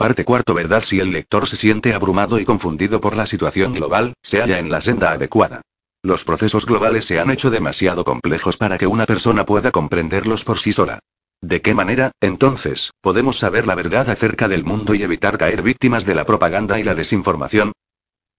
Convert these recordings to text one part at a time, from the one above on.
Parte cuarto verdad si el lector se siente abrumado y confundido por la situación global, se halla en la senda adecuada. Los procesos globales se han hecho demasiado complejos para que una persona pueda comprenderlos por sí sola. ¿De qué manera, entonces, podemos saber la verdad acerca del mundo y evitar caer víctimas de la propaganda y la desinformación?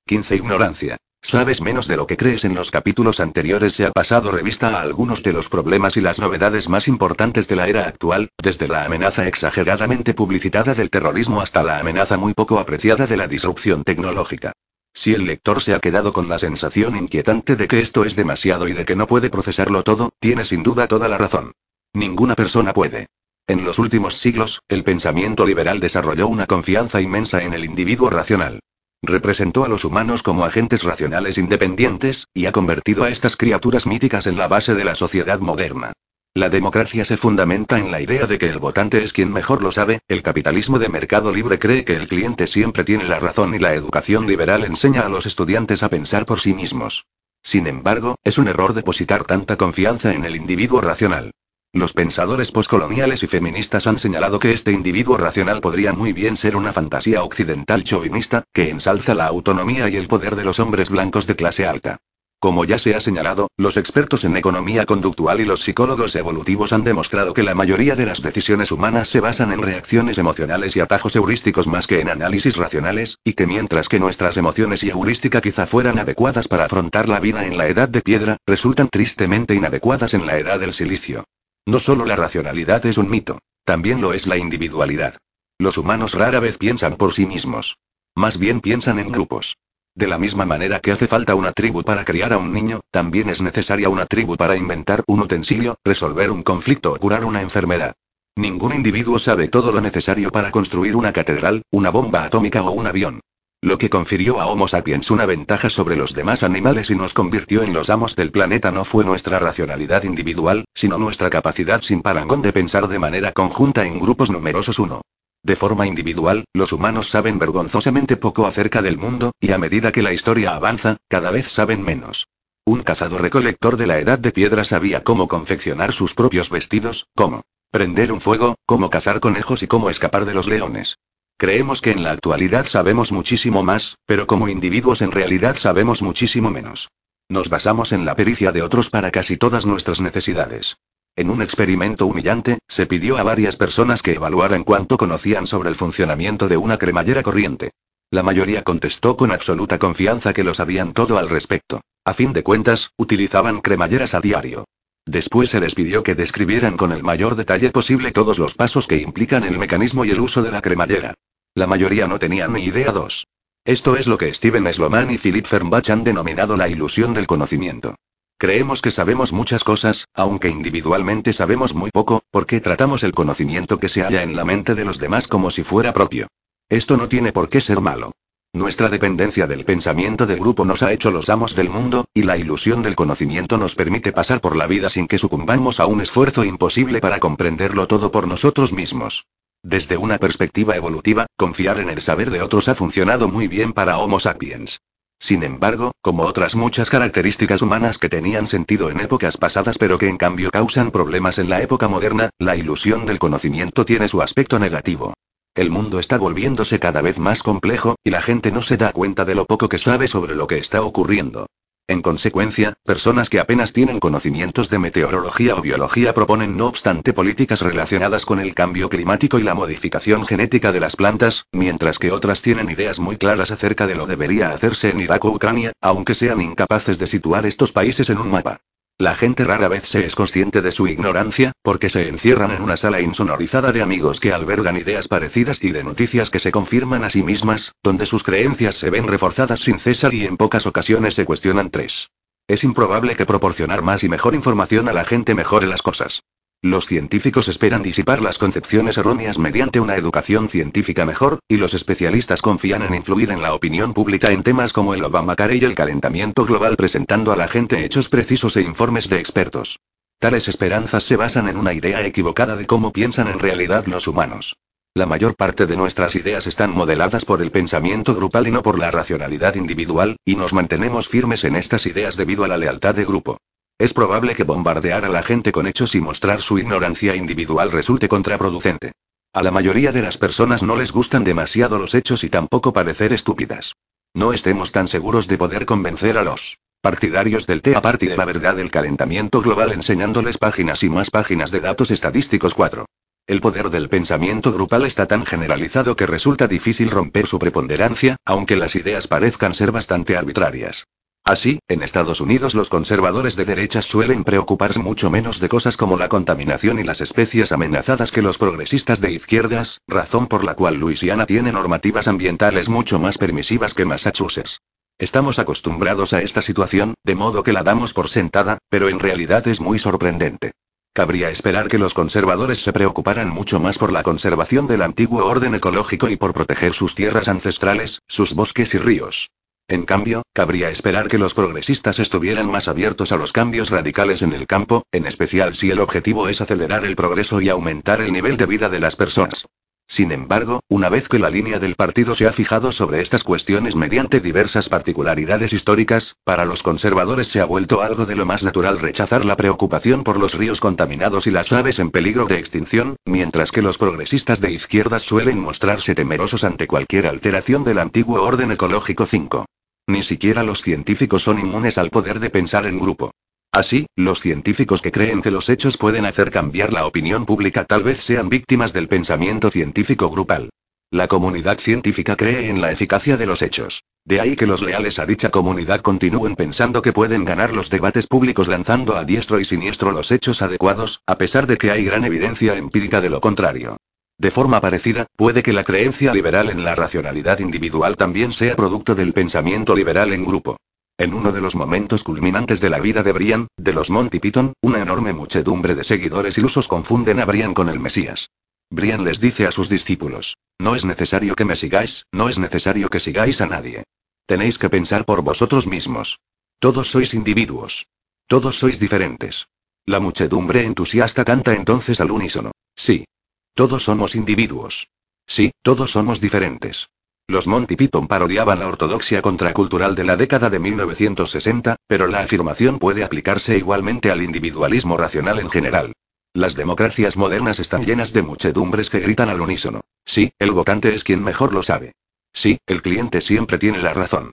15. Ignorancia. Sabes menos de lo que crees en los capítulos anteriores se ha pasado revista a algunos de los problemas y las novedades más importantes de la era actual, desde la amenaza exageradamente publicitada del terrorismo hasta la amenaza muy poco apreciada de la disrupción tecnológica. Si el lector se ha quedado con la sensación inquietante de que esto es demasiado y de que no puede procesarlo todo, tiene sin duda toda la razón. Ninguna persona puede. En los últimos siglos, el pensamiento liberal desarrolló una confianza inmensa en el individuo racional. Representó a los humanos como agentes racionales independientes, y ha convertido a estas criaturas míticas en la base de la sociedad moderna. La democracia se fundamenta en la idea de que el votante es quien mejor lo sabe, el capitalismo de mercado libre cree que el cliente siempre tiene la razón y la educación liberal enseña a los estudiantes a pensar por sí mismos. Sin embargo, es un error depositar tanta confianza en el individuo racional. Los pensadores poscoloniales y feministas han señalado que este individuo racional podría muy bien ser una fantasía occidental chauvinista, que ensalza la autonomía y el poder de los hombres blancos de clase alta. Como ya se ha señalado, los expertos en economía conductual y los psicólogos evolutivos han demostrado que la mayoría de las decisiones humanas se basan en reacciones emocionales y atajos heurísticos más que en análisis racionales, y que mientras que nuestras emociones y heurística quizá fueran adecuadas para afrontar la vida en la edad de piedra, resultan tristemente inadecuadas en la edad del silicio. No solo la racionalidad es un mito, también lo es la individualidad. Los humanos rara vez piensan por sí mismos. Más bien piensan en grupos. De la misma manera que hace falta una tribu para criar a un niño, también es necesaria una tribu para inventar un utensilio, resolver un conflicto o curar una enfermedad. Ningún individuo sabe todo lo necesario para construir una catedral, una bomba atómica o un avión. Lo que confirió a Homo sapiens una ventaja sobre los demás animales y nos convirtió en los amos del planeta no fue nuestra racionalidad individual, sino nuestra capacidad sin parangón de pensar de manera conjunta en grupos numerosos uno. De forma individual, los humanos saben vergonzosamente poco acerca del mundo, y a medida que la historia avanza, cada vez saben menos. Un cazador-recolector de la edad de piedra sabía cómo confeccionar sus propios vestidos, cómo prender un fuego, cómo cazar conejos y cómo escapar de los leones. Creemos que en la actualidad sabemos muchísimo más, pero como individuos en realidad sabemos muchísimo menos. Nos basamos en la pericia de otros para casi todas nuestras necesidades. En un experimento humillante, se pidió a varias personas que evaluaran cuánto conocían sobre el funcionamiento de una cremallera corriente. La mayoría contestó con absoluta confianza que lo sabían todo al respecto. A fin de cuentas, utilizaban cremalleras a diario. Después se les pidió que describieran con el mayor detalle posible todos los pasos que implican el mecanismo y el uso de la cremallera. La mayoría no tenían ni idea dos. Esto es lo que Steven Sloman y Philip Fernbach han denominado la ilusión del conocimiento. Creemos que sabemos muchas cosas, aunque individualmente sabemos muy poco, porque tratamos el conocimiento que se halla en la mente de los demás como si fuera propio. Esto no tiene por qué ser malo. Nuestra dependencia del pensamiento del grupo nos ha hecho los amos del mundo, y la ilusión del conocimiento nos permite pasar por la vida sin que sucumbamos a un esfuerzo imposible para comprenderlo todo por nosotros mismos. Desde una perspectiva evolutiva, confiar en el saber de otros ha funcionado muy bien para Homo sapiens. Sin embargo, como otras muchas características humanas que tenían sentido en épocas pasadas pero que en cambio causan problemas en la época moderna, la ilusión del conocimiento tiene su aspecto negativo. El mundo está volviéndose cada vez más complejo, y la gente no se da cuenta de lo poco que sabe sobre lo que está ocurriendo. En consecuencia, personas que apenas tienen conocimientos de meteorología o biología proponen no obstante políticas relacionadas con el cambio climático y la modificación genética de las plantas, mientras que otras tienen ideas muy claras acerca de lo que debería hacerse en Irak o Ucrania, aunque sean incapaces de situar estos países en un mapa. La gente rara vez se es consciente de su ignorancia, porque se encierran en una sala insonorizada de amigos que albergan ideas parecidas y de noticias que se confirman a sí mismas, donde sus creencias se ven reforzadas sin cesar y en pocas ocasiones se cuestionan tres. Es improbable que proporcionar más y mejor información a la gente mejore las cosas. Los científicos esperan disipar las concepciones erróneas mediante una educación científica mejor, y los especialistas confían en influir en la opinión pública en temas como el Obamacare y el calentamiento global presentando a la gente hechos precisos e informes de expertos. Tales esperanzas se basan en una idea equivocada de cómo piensan en realidad los humanos. La mayor parte de nuestras ideas están modeladas por el pensamiento grupal y no por la racionalidad individual, y nos mantenemos firmes en estas ideas debido a la lealtad de grupo. Es probable que bombardear a la gente con hechos y mostrar su ignorancia individual resulte contraproducente. A la mayoría de las personas no les gustan demasiado los hechos y tampoco parecer estúpidas. No estemos tan seguros de poder convencer a los partidarios del Tea Party de la verdad del calentamiento global enseñándoles páginas y más páginas de datos estadísticos 4. El poder del pensamiento grupal está tan generalizado que resulta difícil romper su preponderancia, aunque las ideas parezcan ser bastante arbitrarias. Así, en Estados Unidos los conservadores de derechas suelen preocuparse mucho menos de cosas como la contaminación y las especies amenazadas que los progresistas de izquierdas, razón por la cual Luisiana tiene normativas ambientales mucho más permisivas que Massachusetts. Estamos acostumbrados a esta situación, de modo que la damos por sentada, pero en realidad es muy sorprendente. Cabría esperar que los conservadores se preocuparan mucho más por la conservación del antiguo orden ecológico y por proteger sus tierras ancestrales, sus bosques y ríos. En cambio, cabría esperar que los progresistas estuvieran más abiertos a los cambios radicales en el campo, en especial si el objetivo es acelerar el progreso y aumentar el nivel de vida de las personas. Sin embargo, una vez que la línea del partido se ha fijado sobre estas cuestiones mediante diversas particularidades históricas, para los conservadores se ha vuelto algo de lo más natural rechazar la preocupación por los ríos contaminados y las aves en peligro de extinción, mientras que los progresistas de izquierdas suelen mostrarse temerosos ante cualquier alteración del antiguo orden ecológico 5. Ni siquiera los científicos son inmunes al poder de pensar en grupo. Así, los científicos que creen que los hechos pueden hacer cambiar la opinión pública tal vez sean víctimas del pensamiento científico grupal. La comunidad científica cree en la eficacia de los hechos. De ahí que los leales a dicha comunidad continúen pensando que pueden ganar los debates públicos lanzando a diestro y siniestro los hechos adecuados, a pesar de que hay gran evidencia empírica de lo contrario. De forma parecida, puede que la creencia liberal en la racionalidad individual también sea producto del pensamiento liberal en grupo. En uno de los momentos culminantes de la vida de Brian, de los Monty Python, una enorme muchedumbre de seguidores ilusos confunden a Brian con el Mesías. Brian les dice a sus discípulos, no es necesario que me sigáis, no es necesario que sigáis a nadie. Tenéis que pensar por vosotros mismos. Todos sois individuos. Todos sois diferentes. La muchedumbre entusiasta canta entonces al unísono. Sí, todos somos individuos. Sí, todos somos diferentes. Los Monty Python parodiaban la ortodoxia contracultural de la década de 1960, pero la afirmación puede aplicarse igualmente al individualismo racional en general. Las democracias modernas están llenas de muchedumbres que gritan al unísono. Sí, el votante es quien mejor lo sabe. Sí, el cliente siempre tiene la razón.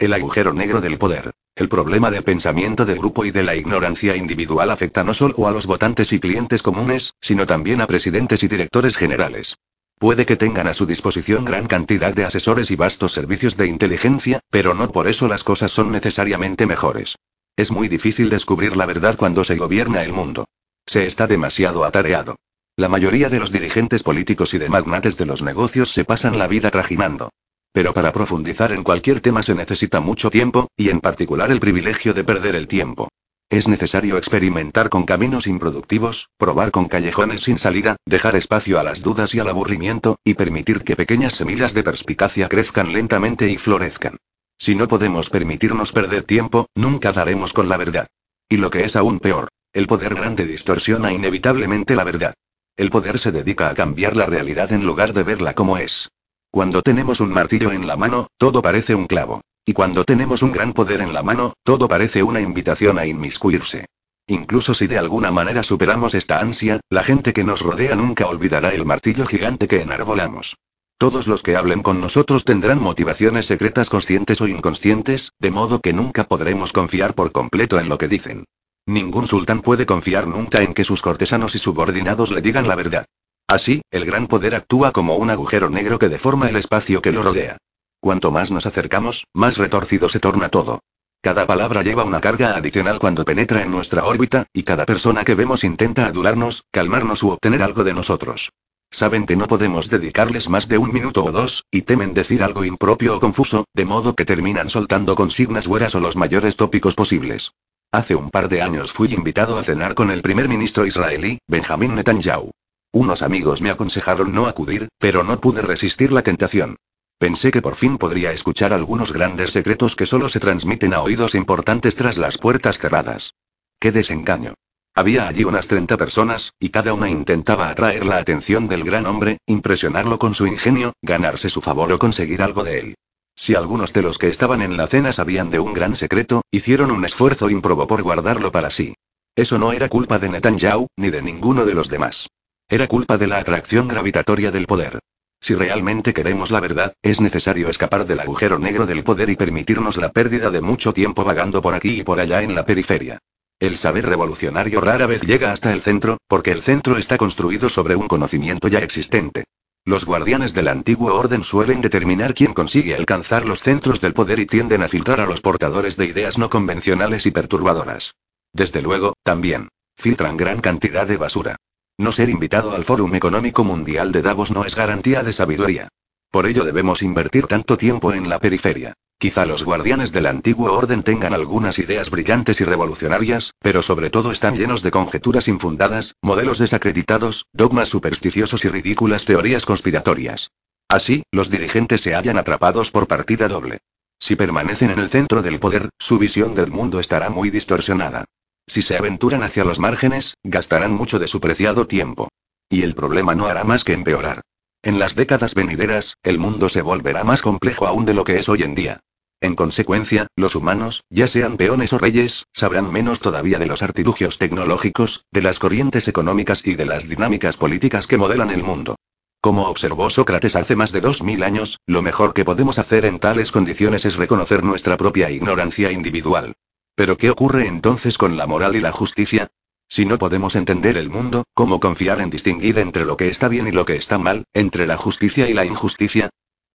El agujero negro del poder. El problema del pensamiento de grupo y de la ignorancia individual afecta no solo a los votantes y clientes comunes, sino también a presidentes y directores generales. Puede que tengan a su disposición gran cantidad de asesores y vastos servicios de inteligencia, pero no por eso las cosas son necesariamente mejores. Es muy difícil descubrir la verdad cuando se gobierna el mundo. Se está demasiado atareado. La mayoría de los dirigentes políticos y de magnates de los negocios se pasan la vida trajinando. Pero para profundizar en cualquier tema se necesita mucho tiempo, y en particular el privilegio de perder el tiempo. Es necesario experimentar con caminos improductivos, probar con callejones sin salida, dejar espacio a las dudas y al aburrimiento, y permitir que pequeñas semillas de perspicacia crezcan lentamente y florezcan. Si no podemos permitirnos perder tiempo, nunca daremos con la verdad. Y lo que es aún peor, el poder grande distorsiona inevitablemente la verdad. El poder se dedica a cambiar la realidad en lugar de verla como es. Cuando tenemos un martillo en la mano, todo parece un clavo. Y cuando tenemos un gran poder en la mano, todo parece una invitación a inmiscuirse. Incluso si de alguna manera superamos esta ansia, la gente que nos rodea nunca olvidará el martillo gigante que enarbolamos. Todos los que hablen con nosotros tendrán motivaciones secretas conscientes o inconscientes, de modo que nunca podremos confiar por completo en lo que dicen. Ningún sultán puede confiar nunca en que sus cortesanos y subordinados le digan la verdad. Así, el gran poder actúa como un agujero negro que deforma el espacio que lo rodea. Cuanto más nos acercamos, más retorcido se torna todo. Cada palabra lleva una carga adicional cuando penetra en nuestra órbita, y cada persona que vemos intenta adularnos, calmarnos u obtener algo de nosotros. Saben que no podemos dedicarles más de un minuto o dos, y temen decir algo impropio o confuso, de modo que terminan soltando consignas buenas o los mayores tópicos posibles. Hace un par de años fui invitado a cenar con el primer ministro israelí, Benjamin Netanyahu. Unos amigos me aconsejaron no acudir, pero no pude resistir la tentación. Pensé que por fin podría escuchar algunos grandes secretos que solo se transmiten a oídos importantes tras las puertas cerradas. ¡Qué desengaño! Había allí unas 30 personas, y cada una intentaba atraer la atención del gran hombre, impresionarlo con su ingenio, ganarse su favor o conseguir algo de él. Si algunos de los que estaban en la cena sabían de un gran secreto, hicieron un esfuerzo ímprobo por guardarlo para sí. Eso no era culpa de Netanyahu, ni de ninguno de los demás. Era culpa de la atracción gravitatoria del poder. Si realmente queremos la verdad, es necesario escapar del agujero negro del poder y permitirnos la pérdida de mucho tiempo vagando por aquí y por allá en la periferia. El saber revolucionario rara vez llega hasta el centro, porque el centro está construido sobre un conocimiento ya existente. Los guardianes del antiguo orden suelen determinar quién consigue alcanzar los centros del poder y tienden a filtrar a los portadores de ideas no convencionales y perturbadoras. Desde luego, también, filtran gran cantidad de basura. No ser invitado al Fórum Económico Mundial de Davos no es garantía de sabiduría. Por ello debemos invertir tanto tiempo en la periferia. Quizá los guardianes del antiguo orden tengan algunas ideas brillantes y revolucionarias, pero sobre todo están llenos de conjeturas infundadas, modelos desacreditados, dogmas supersticiosos y ridículas teorías conspiratorias. Así, los dirigentes se hallan atrapados por partida doble. Si permanecen en el centro del poder, su visión del mundo estará muy distorsionada. Si se aventuran hacia los márgenes, gastarán mucho de su preciado tiempo. Y el problema no hará más que empeorar. En las décadas venideras, el mundo se volverá más complejo aún de lo que es hoy en día. En consecuencia, los humanos, ya sean peones o reyes, sabrán menos todavía de los artilugios tecnológicos, de las corrientes económicas y de las dinámicas políticas que modelan el mundo. Como observó Sócrates hace más de dos mil años, lo mejor que podemos hacer en tales condiciones es reconocer nuestra propia ignorancia individual. Pero ¿qué ocurre entonces con la moral y la justicia? Si no podemos entender el mundo, ¿cómo confiar en distinguir entre lo que está bien y lo que está mal, entre la justicia y la injusticia?